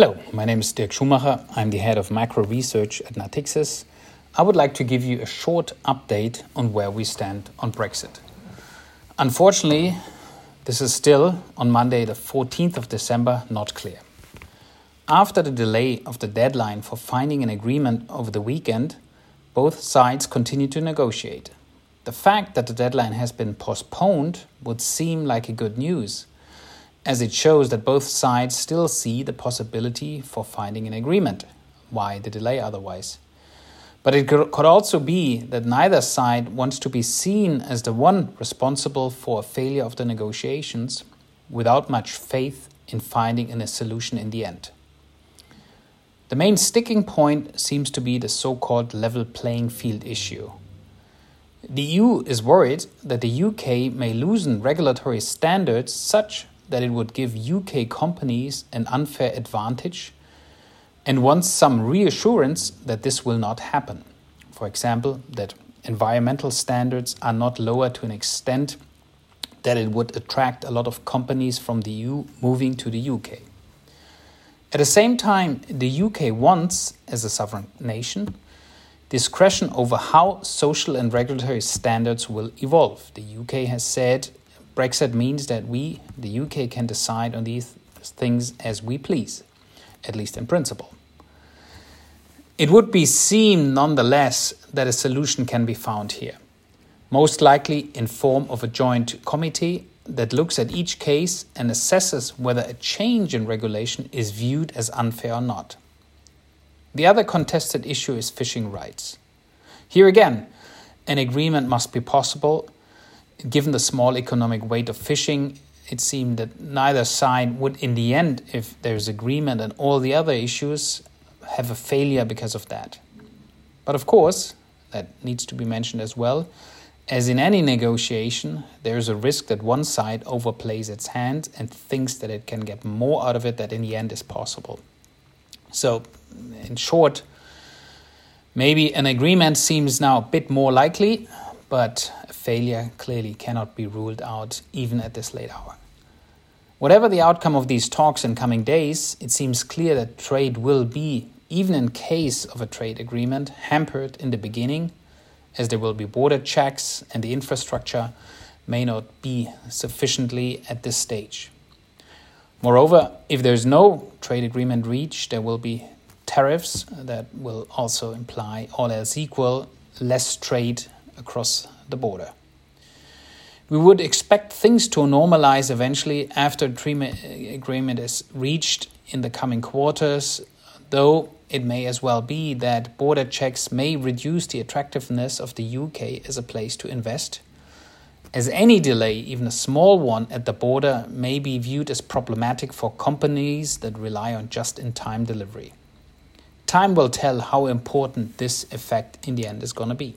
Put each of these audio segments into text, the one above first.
Hello, my name is Dirk Schumacher. I'm the head of macro research at Natixis. I would like to give you a short update on where we stand on Brexit. Unfortunately, this is still on Monday, the 14th of December, not clear. After the delay of the deadline for finding an agreement over the weekend, both sides continue to negotiate. The fact that the deadline has been postponed would seem like a good news as it shows that both sides still see the possibility for finding an agreement. Why the delay otherwise? But it could also be that neither side wants to be seen as the one responsible for a failure of the negotiations without much faith in finding a solution in the end. The main sticking point seems to be the so called level playing field issue. The EU is worried that the UK may loosen regulatory standards such that it would give UK companies an unfair advantage and wants some reassurance that this will not happen. For example, that environmental standards are not lower to an extent that it would attract a lot of companies from the EU moving to the UK. At the same time, the UK wants, as a sovereign nation, discretion over how social and regulatory standards will evolve. The UK has said Brexit means that we, the UK, can decide on these things as we please, at least in principle. It would be seen nonetheless that a solution can be found here, most likely in form of a joint committee that looks at each case and assesses whether a change in regulation is viewed as unfair or not. The other contested issue is fishing rights. Here again, an agreement must be possible given the small economic weight of fishing, it seemed that neither side would, in the end, if there's agreement and all the other issues, have a failure because of that. But of course, that needs to be mentioned as well. As in any negotiation, there is a risk that one side overplays its hand and thinks that it can get more out of it that in the end is possible. So, in short, maybe an agreement seems now a bit more likely, but failure clearly cannot be ruled out even at this late hour. Whatever the outcome of these talks in coming days, it seems clear that trade will be, even in case of a trade agreement, hampered in the beginning, as there will be border checks and the infrastructure may not be sufficiently at this stage. Moreover, if there's no trade agreement reached, there will be tariffs that will also imply, all else equal, less trade across the border. We would expect things to normalize eventually after the agreement is reached in the coming quarters, though it may as well be that border checks may reduce the attractiveness of the UK as a place to invest. As any delay, even a small one at the border, may be viewed as problematic for companies that rely on just in time delivery. Time will tell how important this effect in the end is going to be.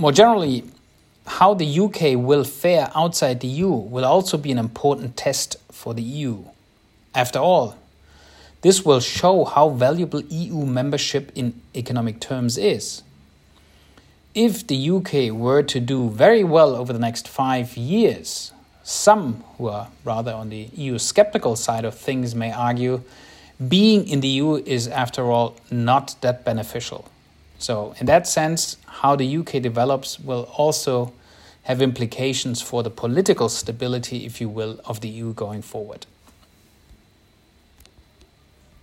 More generally, how the UK will fare outside the EU will also be an important test for the EU. After all, this will show how valuable EU membership in economic terms is. If the UK were to do very well over the next five years, some who are rather on the EU skeptical side of things may argue being in the EU is, after all, not that beneficial. So, in that sense, how the UK develops will also have implications for the political stability, if you will, of the EU going forward.